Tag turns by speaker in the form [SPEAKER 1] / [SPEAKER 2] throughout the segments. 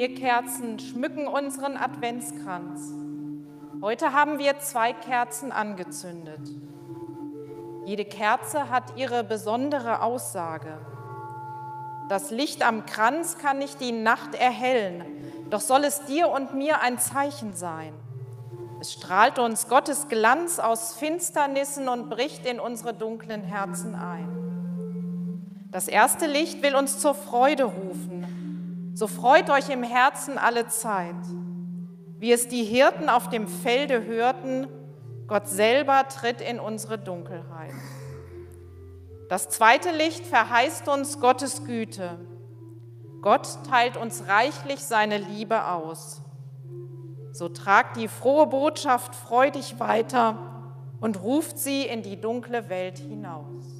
[SPEAKER 1] Vier Kerzen schmücken unseren Adventskranz. Heute haben wir zwei Kerzen angezündet. Jede Kerze hat ihre besondere Aussage. Das Licht am Kranz kann nicht die Nacht erhellen, doch soll es dir und mir ein Zeichen sein. Es strahlt uns Gottes Glanz aus Finsternissen und bricht in unsere dunklen Herzen ein. Das erste Licht will uns zur Freude rufen. So freut euch im Herzen alle Zeit wie es die Hirten auf dem Felde hörten, Gott selber tritt in unsere Dunkelheit. Das zweite Licht verheißt uns Gottes Güte. Gott teilt uns reichlich seine Liebe aus. So tragt die frohe Botschaft freudig weiter und ruft sie in die dunkle Welt hinaus.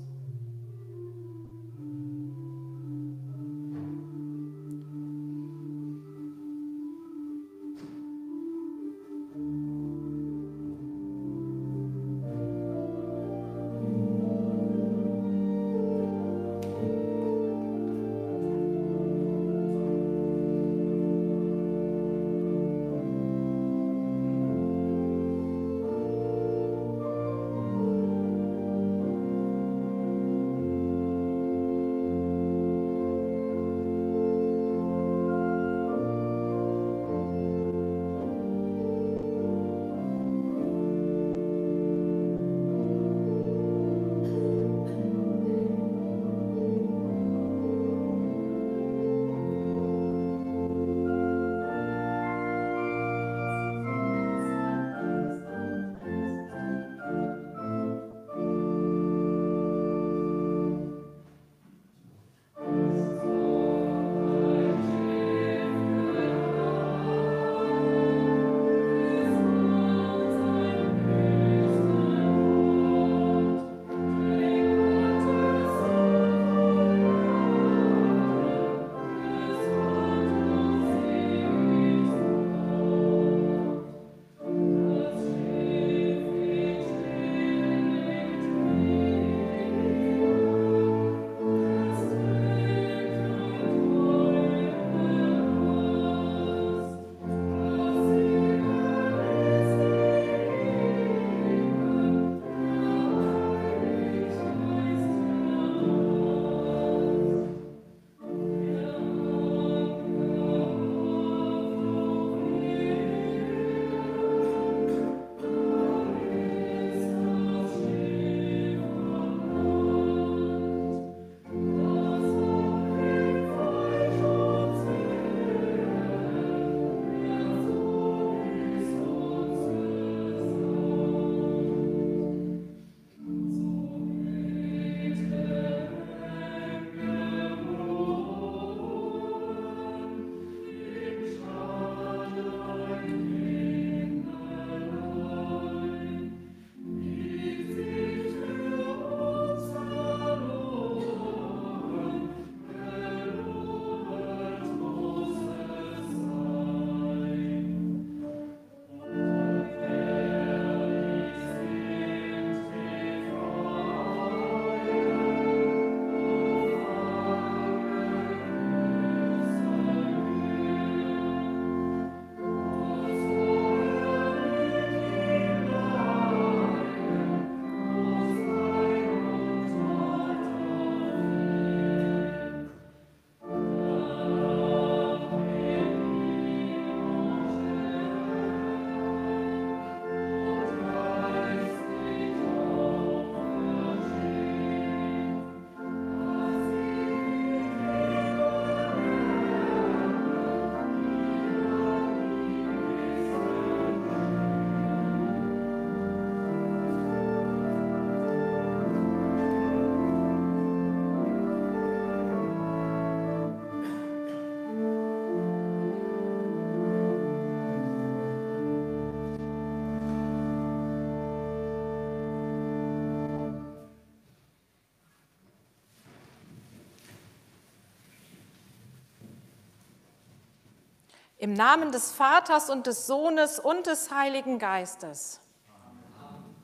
[SPEAKER 1] Im Namen des Vaters und des Sohnes und des Heiligen Geistes. Amen.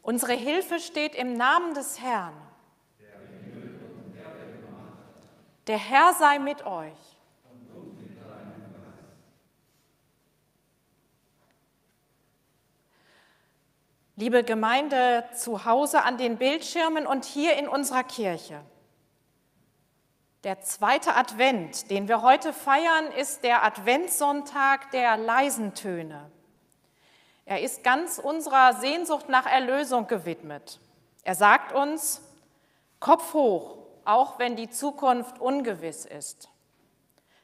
[SPEAKER 1] Unsere Hilfe steht im Namen des Herrn. Der Herr sei mit euch. Liebe Gemeinde zu Hause an den Bildschirmen und hier in unserer Kirche. Der zweite Advent, den wir heute feiern, ist der Adventssonntag der leisen Töne. Er ist ganz unserer Sehnsucht nach Erlösung gewidmet. Er sagt uns, Kopf hoch, auch wenn die Zukunft ungewiss ist.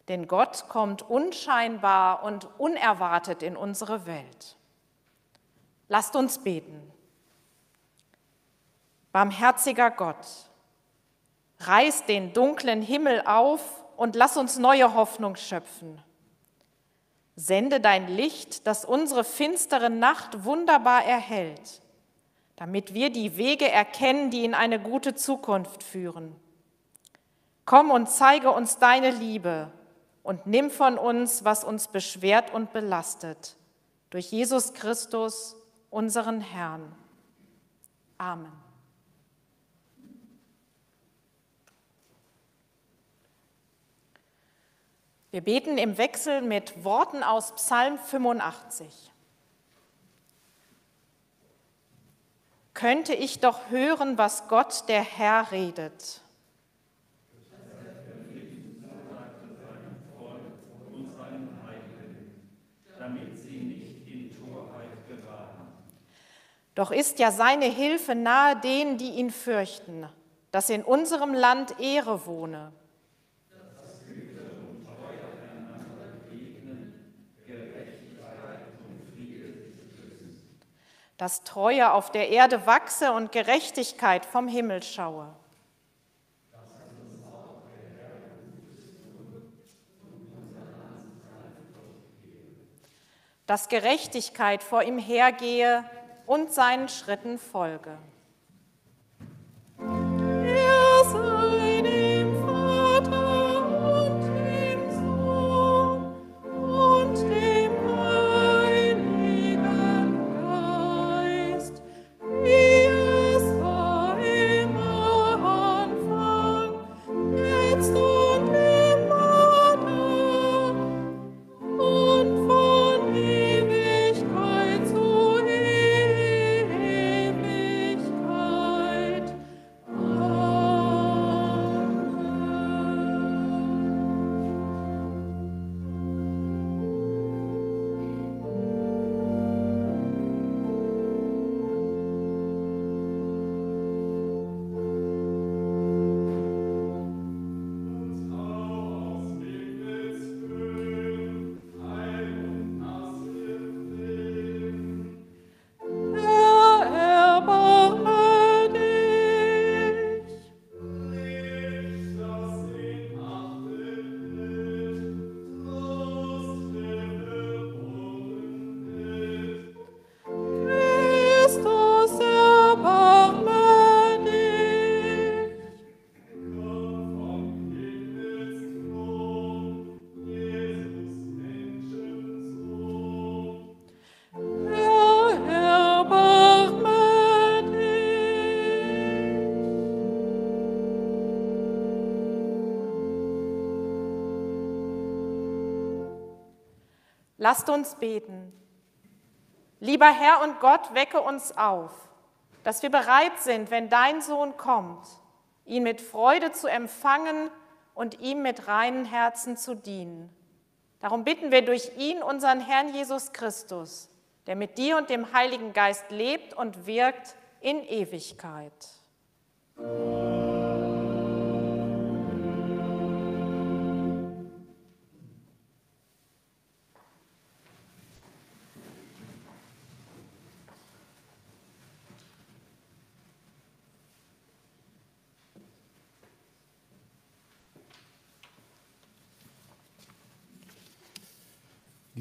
[SPEAKER 1] Denn Gott kommt unscheinbar und unerwartet in unsere Welt. Lasst uns beten. Barmherziger Gott, reiß den dunklen Himmel auf und lass uns neue Hoffnung schöpfen. Sende dein Licht, das unsere finstere Nacht wunderbar erhält, damit wir die Wege erkennen, die in eine gute Zukunft führen. Komm und zeige uns deine Liebe und nimm von uns, was uns beschwert und belastet. Durch Jesus Christus, unseren Herrn. Amen. Wir beten im Wechsel mit Worten aus Psalm 85. Könnte ich doch hören, was Gott der Herr redet. Doch ist ja seine Hilfe nahe denen, die ihn fürchten, dass in unserem Land Ehre wohne. Dass Treue auf der Erde wachse und Gerechtigkeit vom Himmel schaue. Dass Gerechtigkeit vor ihm hergehe und seinen Schritten folge. Lasst uns beten. Lieber Herr und Gott, wecke uns auf, dass wir bereit sind, wenn dein Sohn kommt, ihn mit Freude zu empfangen und ihm mit reinen Herzen zu dienen. Darum bitten wir durch ihn unseren Herrn Jesus Christus, der mit dir und dem Heiligen Geist lebt und wirkt in Ewigkeit. Amen.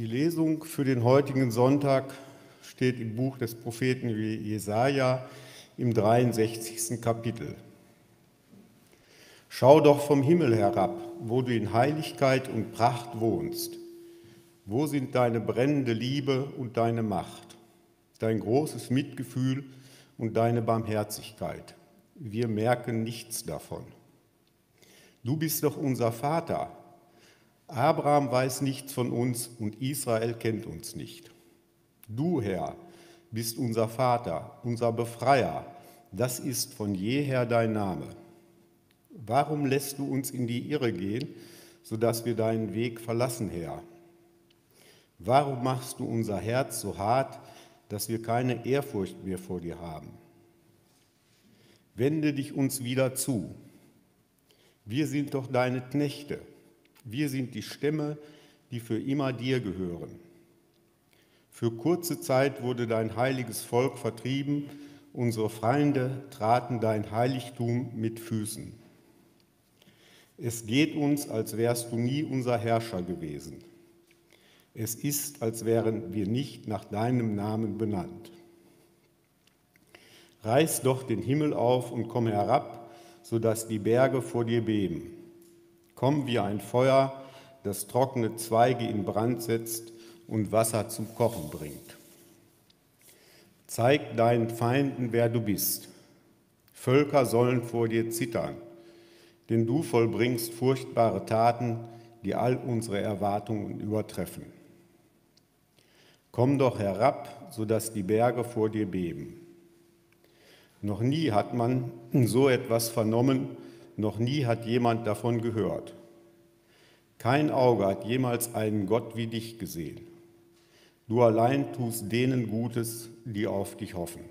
[SPEAKER 2] Lesung für den heutigen Sonntag steht im Buch des Propheten Jesaja im 63. Kapitel. Schau doch vom Himmel herab, wo du in Heiligkeit und Pracht wohnst. Wo sind deine brennende Liebe und deine Macht, dein großes Mitgefühl und deine Barmherzigkeit? Wir merken nichts davon. Du bist doch unser Vater, Abraham weiß nichts von uns und Israel kennt uns nicht. Du, Herr, bist unser Vater, unser Befreier. Das ist von jeher dein Name. Warum lässt du uns in die Irre gehen, sodass wir deinen Weg verlassen, Herr? Warum machst du unser Herz so hart, dass wir keine Ehrfurcht mehr vor dir haben? Wende dich uns wieder zu. Wir sind doch deine Knechte. Wir sind die Stämme, die für immer dir gehören. Für kurze Zeit wurde dein heiliges Volk vertrieben, unsere Feinde traten dein Heiligtum mit Füßen. Es geht uns, als wärst du nie unser Herrscher gewesen. Es ist, als wären wir nicht nach deinem Namen benannt. Reiß doch den Himmel auf und komm herab, sodass die Berge vor dir beben. Komm wie ein Feuer, das trockene Zweige in Brand setzt und Wasser zum Kochen bringt. Zeig deinen Feinden, wer du bist. Völker sollen vor dir zittern, denn du vollbringst furchtbare Taten, die all unsere Erwartungen übertreffen. Komm doch herab, sodass die Berge vor dir beben. Noch nie hat man so etwas vernommen, noch nie hat jemand davon gehört. Kein Auge hat jemals einen Gott wie dich gesehen. Du allein tust denen Gutes, die auf dich hoffen.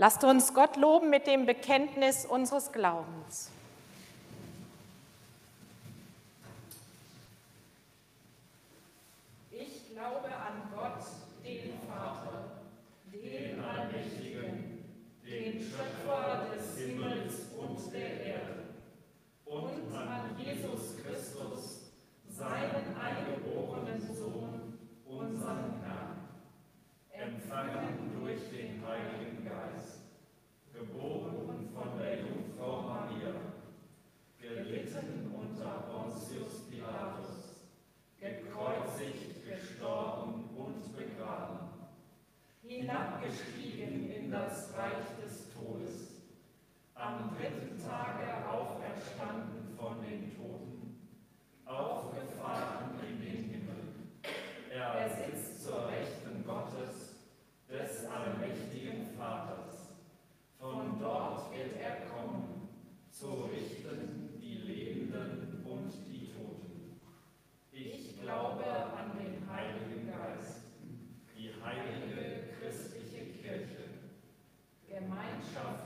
[SPEAKER 3] Lasst uns Gott loben mit dem Bekenntnis unseres Glaubens.
[SPEAKER 1] their mind shall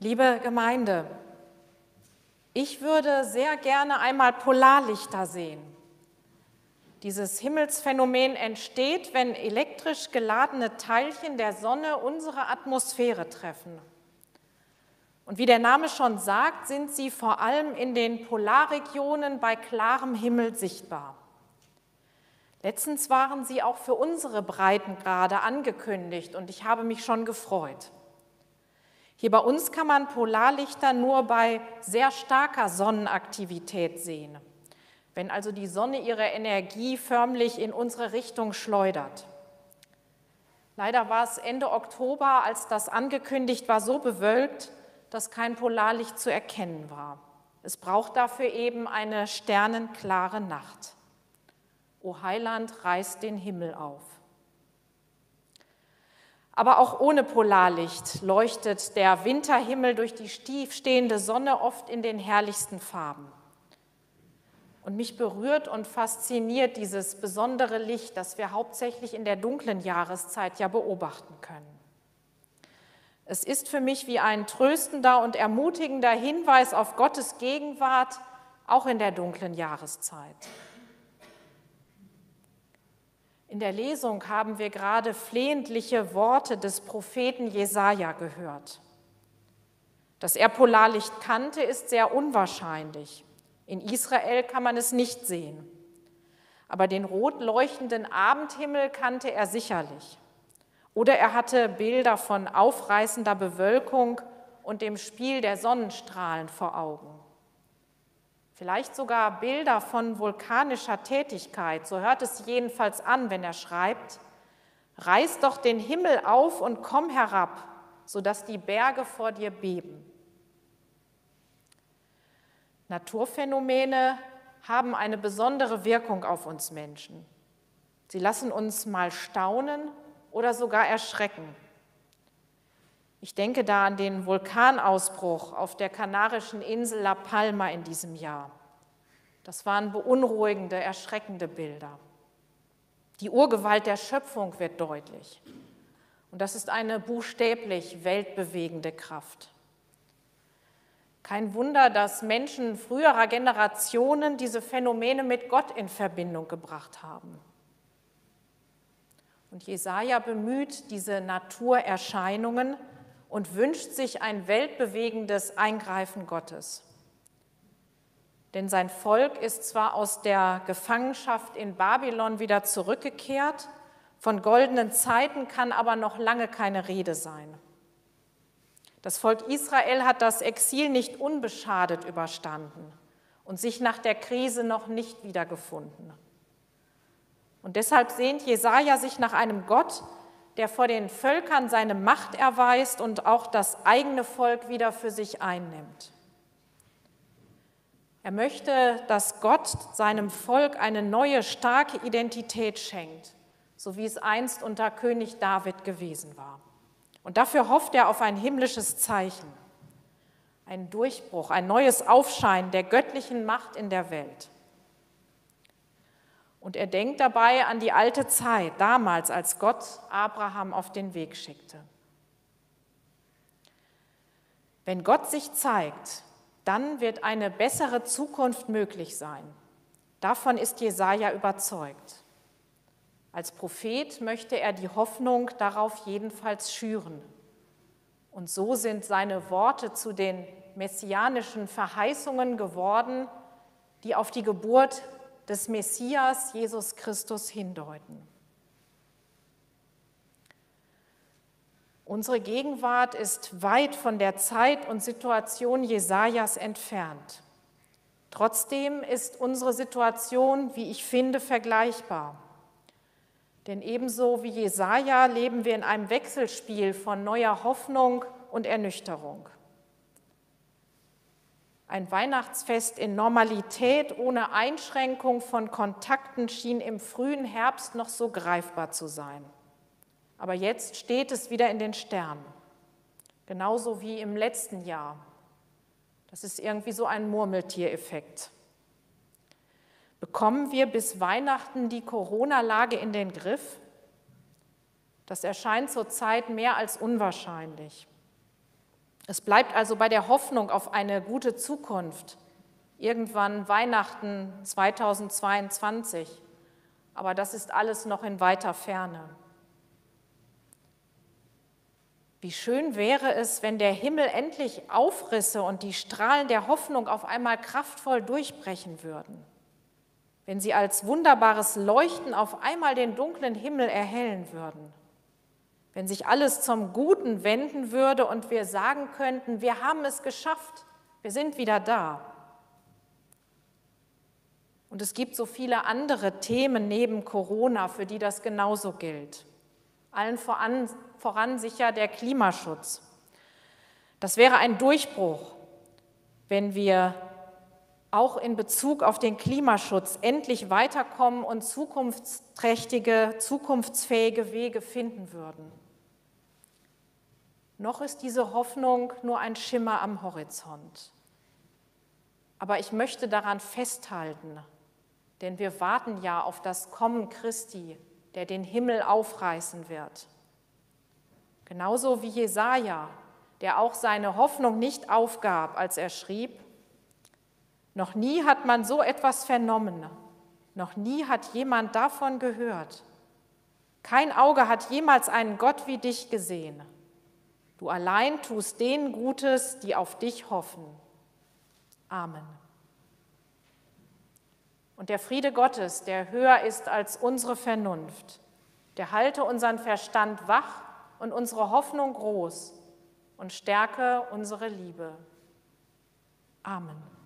[SPEAKER 1] Liebe Gemeinde, ich würde sehr gerne einmal Polarlichter sehen. Dieses Himmelsphänomen entsteht, wenn elektrisch geladene Teilchen der Sonne unsere Atmosphäre treffen. Und wie der Name schon sagt, sind sie vor allem in den Polarregionen bei klarem Himmel sichtbar. Letztens waren sie auch für unsere Breitengrade angekündigt und ich habe mich schon gefreut. Hier bei uns kann man Polarlichter nur bei sehr starker Sonnenaktivität sehen, wenn also die Sonne ihre Energie förmlich in unsere Richtung schleudert. Leider war es Ende Oktober, als das angekündigt war, so bewölkt, dass kein Polarlicht zu erkennen war. Es braucht dafür eben eine sternenklare Nacht. O Heiland, reißt den Himmel auf. Aber auch ohne Polarlicht leuchtet der Winterhimmel durch die stiefstehende Sonne oft in den herrlichsten Farben. Und mich berührt und fasziniert dieses besondere Licht, das wir hauptsächlich in der dunklen Jahreszeit ja beobachten können. Es ist für mich wie ein tröstender und ermutigender Hinweis auf Gottes Gegenwart, auch in der dunklen Jahreszeit. In der Lesung haben wir gerade flehentliche Worte des Propheten Jesaja gehört. Dass er Polarlicht kannte, ist sehr unwahrscheinlich. In Israel kann man es nicht sehen. Aber den rot leuchtenden Abendhimmel kannte er sicherlich. Oder er hatte Bilder von aufreißender Bewölkung und dem Spiel der Sonnenstrahlen vor Augen vielleicht sogar Bilder von vulkanischer Tätigkeit, so hört es jedenfalls an, wenn er schreibt, reiß doch den Himmel auf und komm herab, sodass die Berge vor dir beben. Naturphänomene haben eine besondere Wirkung auf uns Menschen. Sie lassen uns mal staunen oder sogar erschrecken. Ich denke da an den Vulkanausbruch auf der kanarischen Insel La Palma in diesem Jahr. Das waren beunruhigende, erschreckende Bilder. Die Urgewalt der Schöpfung wird deutlich. Und das ist eine buchstäblich weltbewegende Kraft. Kein Wunder, dass Menschen früherer Generationen diese Phänomene mit Gott in Verbindung gebracht haben. Und Jesaja bemüht diese Naturerscheinungen und wünscht sich ein weltbewegendes Eingreifen Gottes. Denn sein Volk ist zwar aus der Gefangenschaft in Babylon wieder zurückgekehrt, von goldenen Zeiten kann aber noch lange keine Rede sein. Das Volk Israel hat das Exil nicht unbeschadet überstanden und sich nach der Krise noch nicht wiedergefunden. Und deshalb sehnt Jesaja sich nach einem Gott, der vor den Völkern seine Macht erweist und auch das eigene Volk wieder für sich einnimmt. Er möchte, dass Gott seinem Volk eine neue, starke Identität schenkt, so wie es einst unter König David gewesen war. Und dafür hofft er auf ein himmlisches Zeichen, einen Durchbruch, ein neues Aufscheinen der göttlichen Macht in der Welt. Und er denkt dabei an die alte Zeit, damals, als Gott Abraham auf den Weg schickte. Wenn Gott sich zeigt, dann wird eine bessere Zukunft möglich sein. Davon ist Jesaja überzeugt. Als Prophet möchte er die Hoffnung darauf jedenfalls schüren. Und so sind seine Worte zu den messianischen Verheißungen geworden, die auf die Geburt des Messias Jesus Christus hindeuten. Unsere Gegenwart ist weit von der Zeit und Situation Jesajas entfernt. Trotzdem ist unsere Situation, wie ich finde, vergleichbar. Denn ebenso wie Jesaja leben wir in einem Wechselspiel von neuer Hoffnung und Ernüchterung. Ein Weihnachtsfest in Normalität ohne Einschränkung von Kontakten schien im frühen Herbst noch so greifbar zu sein. Aber jetzt steht es wieder in den Sternen, genauso wie im letzten Jahr. Das ist irgendwie so ein Murmeltiereffekt. Bekommen wir bis Weihnachten die Corona-Lage in den Griff? Das erscheint zurzeit mehr als unwahrscheinlich. Es bleibt also bei der Hoffnung auf eine gute Zukunft, irgendwann Weihnachten 2022. Aber das ist alles noch in weiter Ferne. Wie schön wäre es, wenn der Himmel endlich aufrisse und die Strahlen der Hoffnung auf einmal kraftvoll durchbrechen würden. Wenn sie als wunderbares Leuchten auf einmal den dunklen Himmel erhellen würden wenn sich alles zum Guten wenden würde und wir sagen könnten, wir haben es geschafft, wir sind wieder da. Und es gibt so viele andere Themen neben Corona, für die das genauso gilt. Allen voran, voran sicher der Klimaschutz. Das wäre ein Durchbruch, wenn wir auch in Bezug auf den Klimaschutz endlich weiterkommen und zukunftsträchtige, zukunftsfähige Wege finden würden. Noch ist diese Hoffnung nur ein Schimmer am Horizont. Aber ich möchte daran festhalten, denn wir warten ja auf das Kommen Christi, der den Himmel aufreißen wird. Genauso wie Jesaja, der auch seine Hoffnung nicht aufgab, als er schrieb: Noch nie hat man so etwas vernommen, noch nie hat jemand davon gehört. Kein Auge hat jemals einen Gott wie dich gesehen. Du allein tust denen Gutes, die auf dich hoffen. Amen. Und der Friede Gottes, der höher ist als unsere Vernunft, der halte unseren Verstand wach und unsere Hoffnung groß und stärke unsere Liebe. Amen.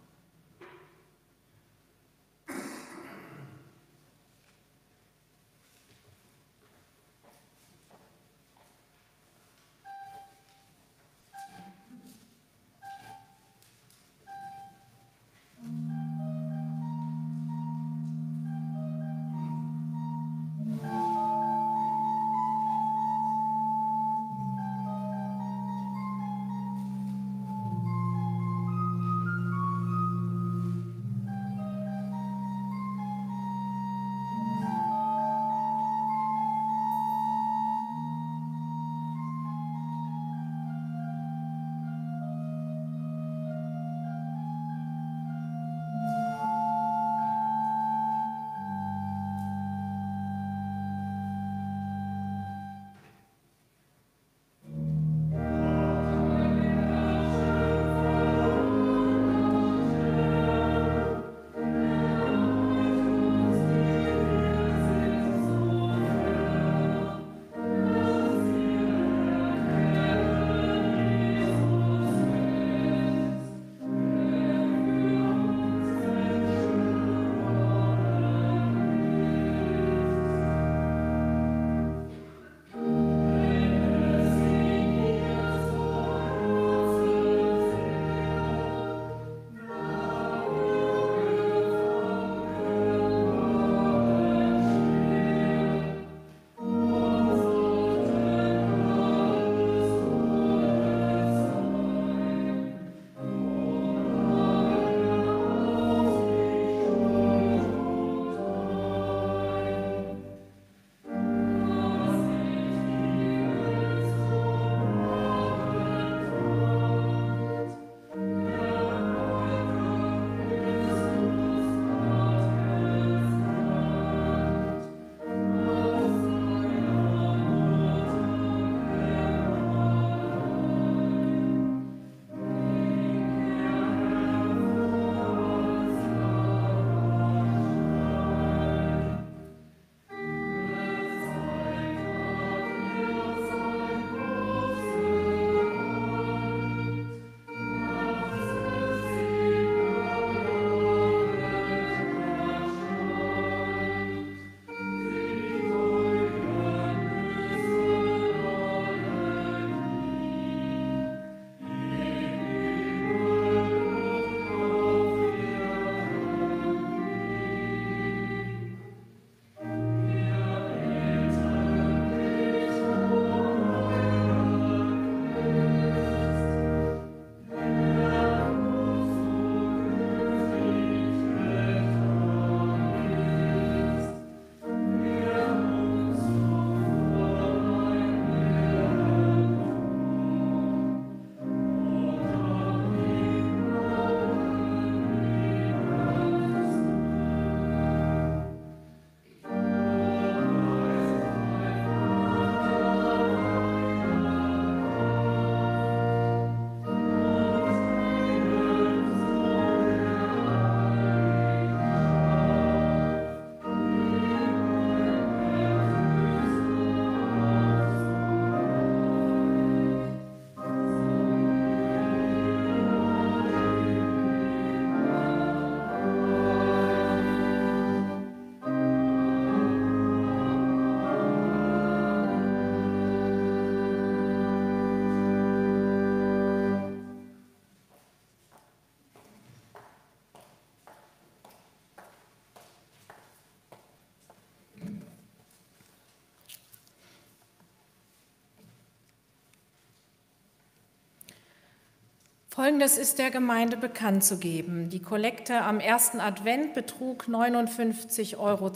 [SPEAKER 1] Folgendes ist der Gemeinde bekannt zu geben. Die Kollekte am ersten Advent betrug 59,20 Euro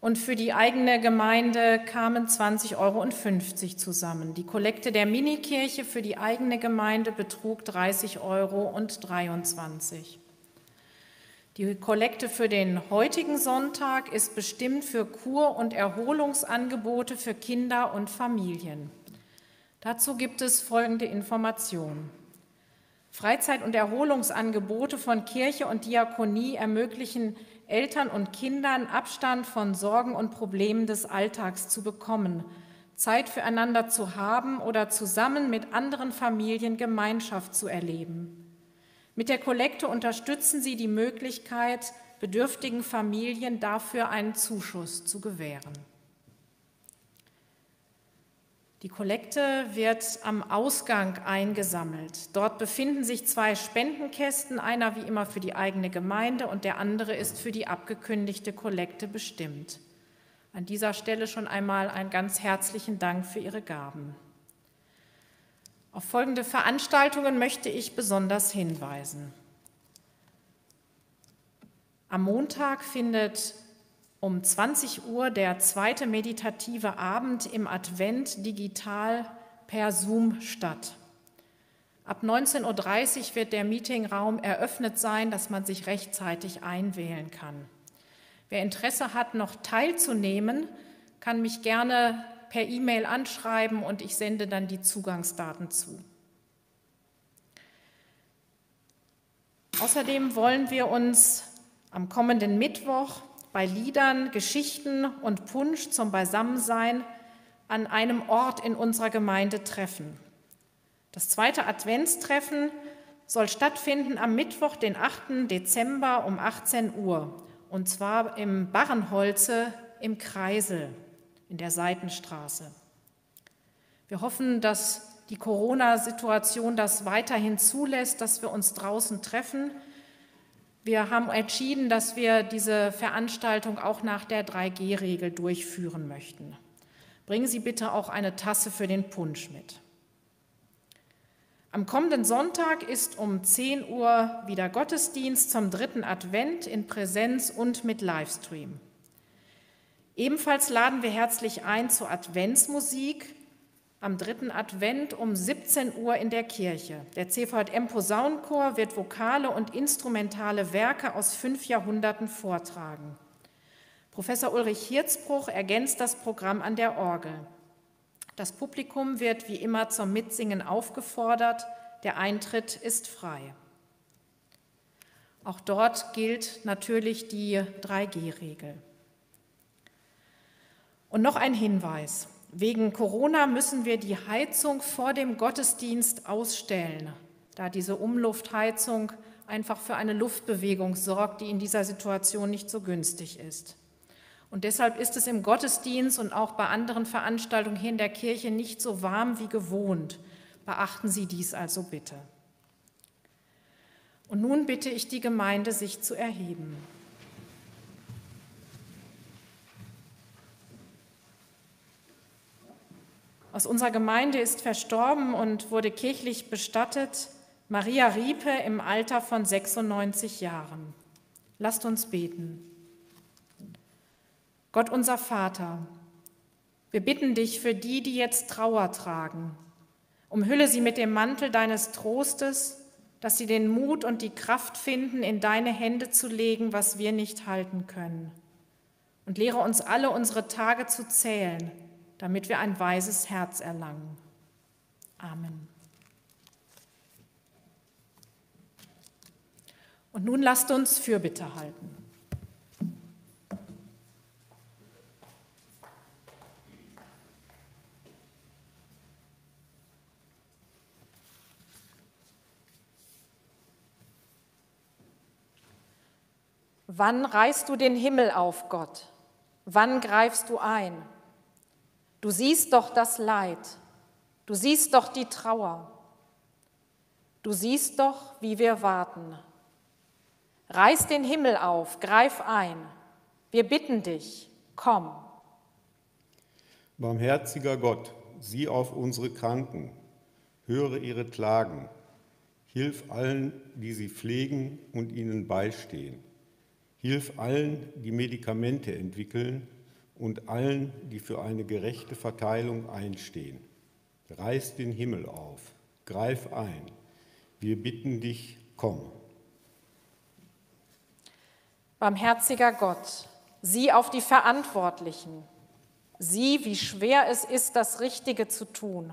[SPEAKER 1] und für die eigene Gemeinde kamen 20,50 Euro zusammen. Die Kollekte der Minikirche für die eigene Gemeinde betrug 30,23 Euro. Die Kollekte für den heutigen Sonntag ist bestimmt für Kur- und Erholungsangebote für Kinder und Familien. Dazu gibt es folgende Informationen. Freizeit- und Erholungsangebote von Kirche und Diakonie ermöglichen Eltern und Kindern Abstand von Sorgen und Problemen des Alltags zu bekommen, Zeit füreinander zu haben oder zusammen mit anderen Familien Gemeinschaft zu erleben. Mit der Kollekte unterstützen sie die Möglichkeit, bedürftigen Familien dafür einen Zuschuss zu gewähren. Die Kollekte wird am Ausgang eingesammelt. Dort befinden sich zwei Spendenkästen, einer wie immer für die eigene Gemeinde und der andere ist für die abgekündigte Kollekte bestimmt. An dieser Stelle schon einmal einen ganz herzlichen Dank für Ihre Gaben. Auf folgende Veranstaltungen möchte ich besonders hinweisen. Am Montag findet um 20 Uhr der zweite meditative Abend im Advent digital per Zoom statt. Ab 19.30 Uhr wird der Meetingraum eröffnet sein, dass man sich rechtzeitig einwählen kann. Wer Interesse hat, noch teilzunehmen, kann mich gerne per E-Mail anschreiben und ich sende dann die Zugangsdaten zu. Außerdem wollen wir uns am kommenden Mittwoch bei Liedern, Geschichten und Punsch zum Beisammensein an einem Ort in unserer Gemeinde treffen. Das zweite Adventstreffen soll stattfinden am Mittwoch, den 8. Dezember um 18 Uhr, und zwar im Barrenholze im Kreisel in der Seitenstraße. Wir hoffen, dass die Corona-Situation das weiterhin zulässt, dass wir uns draußen treffen wir haben entschieden, dass wir diese Veranstaltung auch nach der 3G-Regel durchführen möchten. Bringen Sie bitte auch eine Tasse für den Punsch mit. Am kommenden Sonntag ist um 10 Uhr wieder Gottesdienst zum dritten Advent in Präsenz und mit Livestream. Ebenfalls laden wir herzlich ein zur Adventsmusik am dritten Advent um 17 Uhr in der Kirche. Der CVM Posaunenchor wird vokale und instrumentale Werke aus fünf Jahrhunderten vortragen. Professor Ulrich Hirzbruch ergänzt das Programm an der Orgel. Das Publikum wird wie immer zum Mitsingen aufgefordert. Der Eintritt ist frei. Auch dort gilt natürlich die 3G-Regel. Und noch ein Hinweis. Wegen Corona müssen wir die Heizung vor dem Gottesdienst ausstellen, da diese Umluftheizung einfach für eine Luftbewegung sorgt, die in dieser Situation nicht so günstig ist. Und deshalb ist es im Gottesdienst und auch bei anderen Veranstaltungen hier in der Kirche nicht so warm wie gewohnt. Beachten Sie dies also bitte. Und nun bitte ich die Gemeinde, sich zu erheben. Aus unserer Gemeinde ist verstorben und wurde kirchlich bestattet Maria Riepe im Alter von 96 Jahren. Lasst uns beten. Gott unser Vater, wir bitten dich für die, die jetzt Trauer tragen. Umhülle sie mit dem Mantel deines Trostes, dass sie den Mut und die Kraft finden, in deine Hände zu legen, was wir nicht halten können. Und lehre uns alle unsere Tage zu zählen damit wir ein weises Herz erlangen. Amen. Und nun lasst uns Fürbitte halten. Wann reißt du den Himmel auf, Gott? Wann greifst du ein? Du siehst doch das Leid, du siehst doch die Trauer, du siehst doch, wie wir warten. Reiß den Himmel auf, greif ein, wir bitten dich, komm.
[SPEAKER 2] Barmherziger Gott, sieh auf unsere Kranken, höre ihre Klagen, Hilf allen, die sie pflegen und ihnen beistehen. Hilf allen, die Medikamente entwickeln und allen, die für eine gerechte Verteilung einstehen. Reiß den Himmel auf, greif ein. Wir bitten dich, komm.
[SPEAKER 1] Barmherziger Gott, sieh auf die Verantwortlichen, sieh, wie schwer es ist, das Richtige zu tun.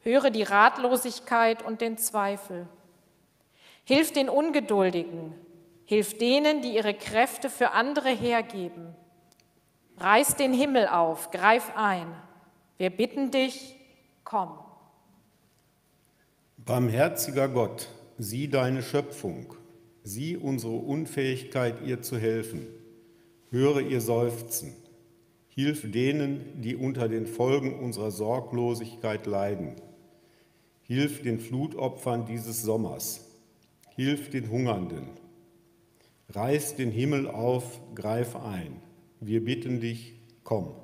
[SPEAKER 1] Höre die Ratlosigkeit und den Zweifel. Hilf den Ungeduldigen, hilf denen, die ihre Kräfte für andere hergeben. Reiß den Himmel auf, greif ein. Wir bitten dich, komm.
[SPEAKER 2] Barmherziger Gott, sieh deine Schöpfung, sieh unsere Unfähigkeit, ihr zu helfen. Höre ihr Seufzen. Hilf denen, die unter den Folgen unserer Sorglosigkeit leiden. Hilf den Flutopfern dieses Sommers. Hilf den Hungernden. Reiß den Himmel auf, greif ein. Wir bitten dich, komm.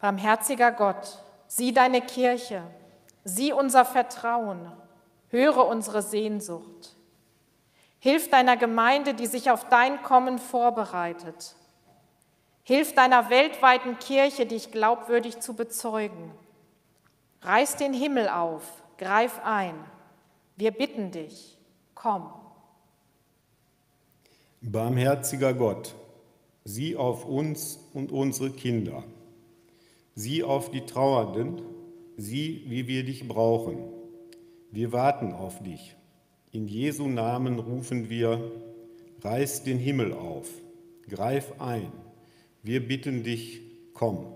[SPEAKER 1] Barmherziger Gott, sieh deine Kirche, sieh unser Vertrauen, höre unsere Sehnsucht. Hilf deiner Gemeinde, die sich auf dein Kommen vorbereitet. Hilf deiner weltweiten Kirche, dich glaubwürdig zu bezeugen. Reiß den Himmel auf, greif ein. Wir bitten dich, komm.
[SPEAKER 2] Barmherziger Gott, sieh auf uns und unsere Kinder. Sieh auf die Trauernden, sieh, wie wir dich brauchen. Wir warten auf dich. In Jesu Namen rufen wir, reiß den Himmel auf, greif ein. Wir bitten dich, komm.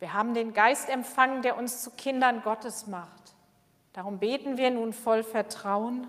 [SPEAKER 1] Wir haben den Geist empfangen, der uns zu Kindern Gottes macht. Darum beten wir nun voll Vertrauen.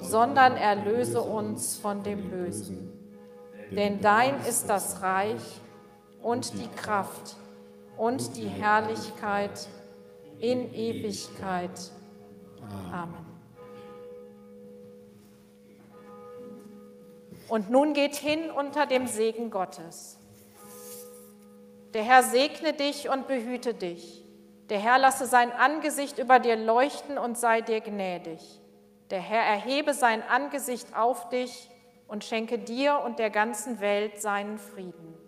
[SPEAKER 1] sondern erlöse uns von dem Bösen. Denn dein ist das Reich und die Kraft und die Herrlichkeit in Ewigkeit. Amen. Und nun geht hin unter dem Segen Gottes. Der Herr segne dich und behüte dich. Der Herr lasse sein Angesicht über dir leuchten und sei dir gnädig. Der Herr erhebe sein Angesicht auf dich und schenke dir und der ganzen Welt seinen Frieden.